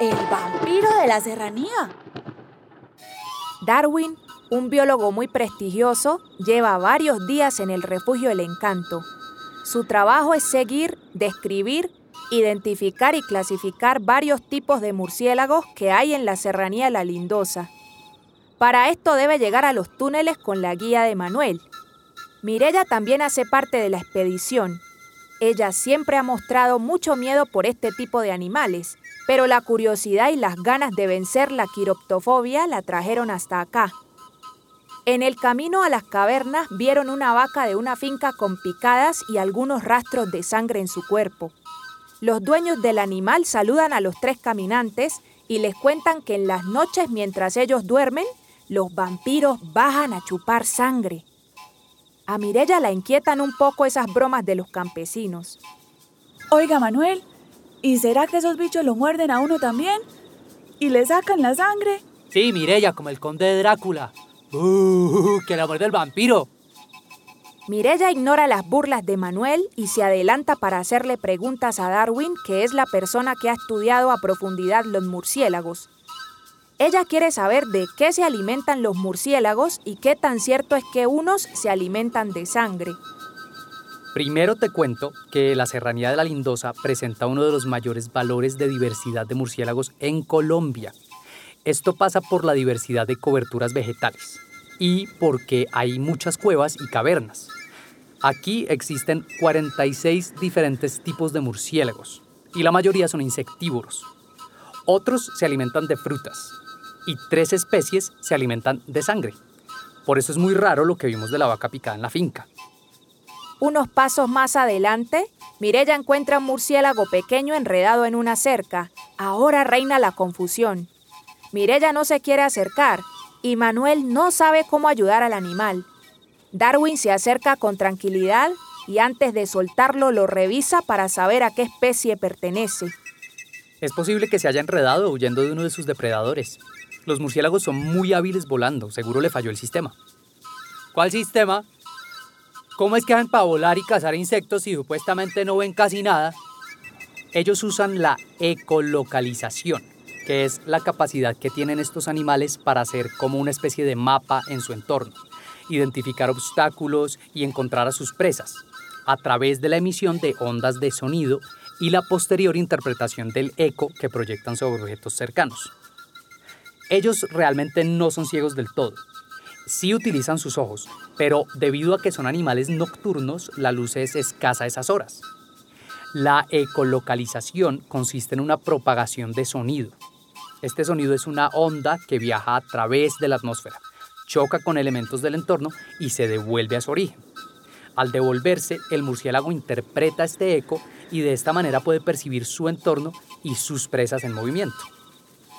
el vampiro de la serranía. Darwin, un biólogo muy prestigioso, lleva varios días en el refugio El Encanto. Su trabajo es seguir, describir, identificar y clasificar varios tipos de murciélagos que hay en la serranía La Lindosa. Para esto debe llegar a los túneles con la guía de Manuel. Mirella también hace parte de la expedición. Ella siempre ha mostrado mucho miedo por este tipo de animales pero la curiosidad y las ganas de vencer la quiroptofobia la trajeron hasta acá. En el camino a las cavernas vieron una vaca de una finca con picadas y algunos rastros de sangre en su cuerpo. Los dueños del animal saludan a los tres caminantes y les cuentan que en las noches mientras ellos duermen, los vampiros bajan a chupar sangre. A Mirella la inquietan un poco esas bromas de los campesinos. Oiga, Manuel, ¿Y será que esos bichos lo muerden a uno también? ¿Y le sacan la sangre? Sí, Mirella, como el conde de Drácula. ¡Uh! ¡Que la muerde el vampiro! Mirella ignora las burlas de Manuel y se adelanta para hacerle preguntas a Darwin, que es la persona que ha estudiado a profundidad los murciélagos. Ella quiere saber de qué se alimentan los murciélagos y qué tan cierto es que unos se alimentan de sangre. Primero te cuento que la Serranía de la Lindosa presenta uno de los mayores valores de diversidad de murciélagos en Colombia. Esto pasa por la diversidad de coberturas vegetales y porque hay muchas cuevas y cavernas. Aquí existen 46 diferentes tipos de murciélagos y la mayoría son insectívoros. Otros se alimentan de frutas y tres especies se alimentan de sangre. Por eso es muy raro lo que vimos de la vaca picada en la finca. Unos pasos más adelante, Mirella encuentra un murciélago pequeño enredado en una cerca. Ahora reina la confusión. Mirella no se quiere acercar y Manuel no sabe cómo ayudar al animal. Darwin se acerca con tranquilidad y antes de soltarlo lo revisa para saber a qué especie pertenece. Es posible que se haya enredado huyendo de uno de sus depredadores. Los murciélagos son muy hábiles volando, seguro le falló el sistema. ¿Cuál sistema? ¿Cómo es que hacen para volar y cazar insectos si supuestamente no ven casi nada? Ellos usan la ecolocalización, que es la capacidad que tienen estos animales para hacer como una especie de mapa en su entorno, identificar obstáculos y encontrar a sus presas, a través de la emisión de ondas de sonido y la posterior interpretación del eco que proyectan sobre objetos cercanos. Ellos realmente no son ciegos del todo, sí utilizan sus ojos, pero debido a que son animales nocturnos, la luz es escasa a esas horas. La ecolocalización consiste en una propagación de sonido. Este sonido es una onda que viaja a través de la atmósfera, choca con elementos del entorno y se devuelve a su origen. Al devolverse, el murciélago interpreta este eco y de esta manera puede percibir su entorno y sus presas en movimiento.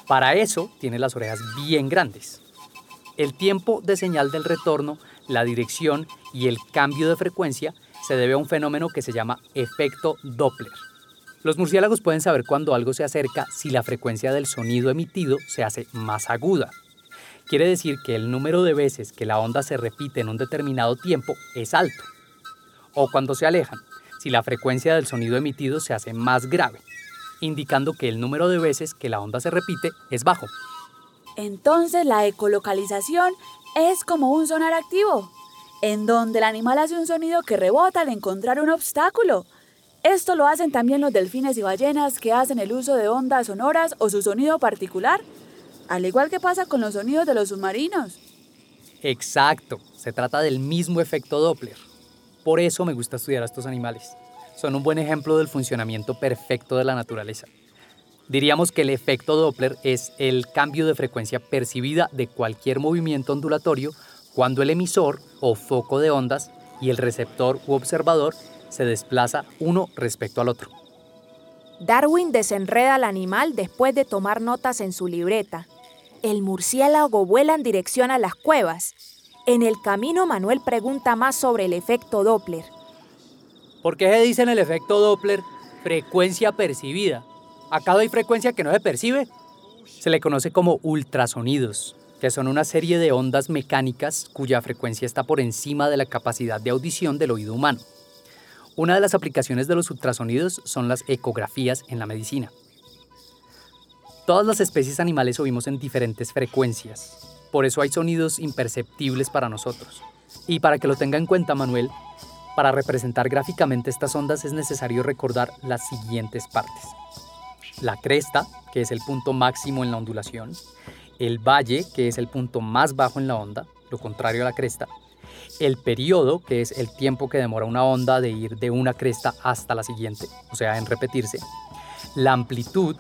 Para eso tiene las orejas bien grandes. El tiempo de señal del retorno, la dirección y el cambio de frecuencia se debe a un fenómeno que se llama efecto Doppler. Los murciélagos pueden saber cuando algo se acerca si la frecuencia del sonido emitido se hace más aguda. Quiere decir que el número de veces que la onda se repite en un determinado tiempo es alto. O cuando se alejan, si la frecuencia del sonido emitido se hace más grave, indicando que el número de veces que la onda se repite es bajo. Entonces la ecolocalización es como un sonar activo, en donde el animal hace un sonido que rebota al encontrar un obstáculo. Esto lo hacen también los delfines y ballenas que hacen el uso de ondas sonoras o su sonido particular, al igual que pasa con los sonidos de los submarinos. Exacto, se trata del mismo efecto Doppler. Por eso me gusta estudiar a estos animales. Son un buen ejemplo del funcionamiento perfecto de la naturaleza. Diríamos que el efecto Doppler es el cambio de frecuencia percibida de cualquier movimiento ondulatorio cuando el emisor o foco de ondas y el receptor u observador se desplaza uno respecto al otro. Darwin desenreda al animal después de tomar notas en su libreta. El murciélago vuela en dirección a las cuevas. En el camino Manuel pregunta más sobre el efecto Doppler. ¿Por qué se dice en el efecto Doppler frecuencia percibida? ¿Acá hay frecuencia que no se percibe? Se le conoce como ultrasonidos, que son una serie de ondas mecánicas cuya frecuencia está por encima de la capacidad de audición del oído humano. Una de las aplicaciones de los ultrasonidos son las ecografías en la medicina. Todas las especies animales oímos en diferentes frecuencias, por eso hay sonidos imperceptibles para nosotros. Y para que lo tenga en cuenta Manuel, para representar gráficamente estas ondas es necesario recordar las siguientes partes. La cresta, que es el punto máximo en la ondulación, el valle, que es el punto más bajo en la onda, lo contrario a la cresta, el periodo, que es el tiempo que demora una onda de ir de una cresta hasta la siguiente, o sea, en repetirse, la amplitud,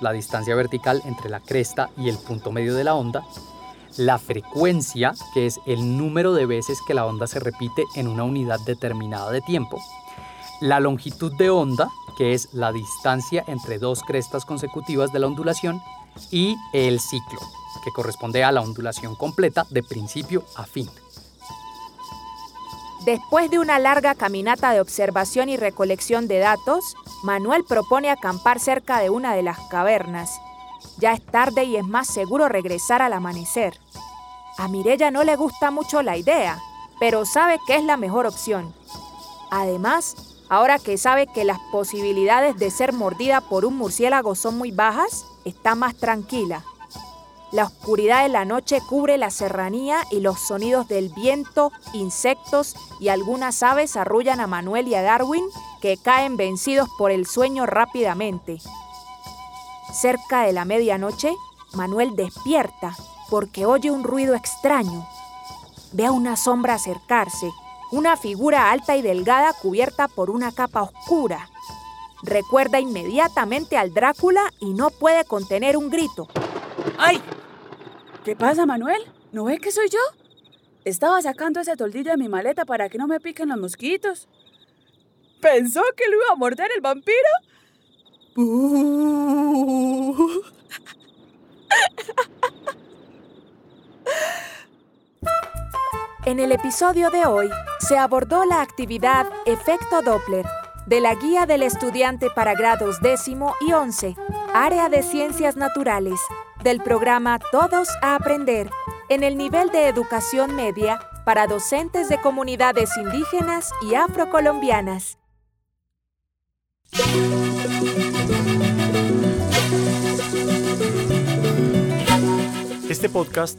la distancia vertical entre la cresta y el punto medio de la onda, la frecuencia, que es el número de veces que la onda se repite en una unidad determinada de tiempo, la longitud de onda, que es la distancia entre dos crestas consecutivas de la ondulación, y el ciclo, que corresponde a la ondulación completa de principio a fin. Después de una larga caminata de observación y recolección de datos, Manuel propone acampar cerca de una de las cavernas. Ya es tarde y es más seguro regresar al amanecer. A Mirella no le gusta mucho la idea, pero sabe que es la mejor opción. Además, ahora que sabe que las posibilidades de ser mordida por un murciélago son muy bajas, está más tranquila. La oscuridad de la noche cubre la serranía y los sonidos del viento, insectos y algunas aves arrullan a Manuel y a Darwin, que caen vencidos por el sueño rápidamente. Cerca de la medianoche, Manuel despierta porque oye un ruido extraño. Ve a una sombra acercarse, una figura alta y delgada cubierta por una capa oscura. Recuerda inmediatamente al Drácula y no puede contener un grito. ¡Ay! ¿Qué pasa, Manuel? ¿No ves que soy yo? Estaba sacando ese toldillo de mi maleta para que no me piquen los mosquitos. ¿Pensó que lo iba a morder el vampiro? En el episodio de hoy se abordó la actividad Efecto Doppler de la Guía del Estudiante para grados décimo y once, Área de Ciencias Naturales, del programa Todos a Aprender, en el nivel de educación media para docentes de comunidades indígenas y afrocolombianas. Este podcast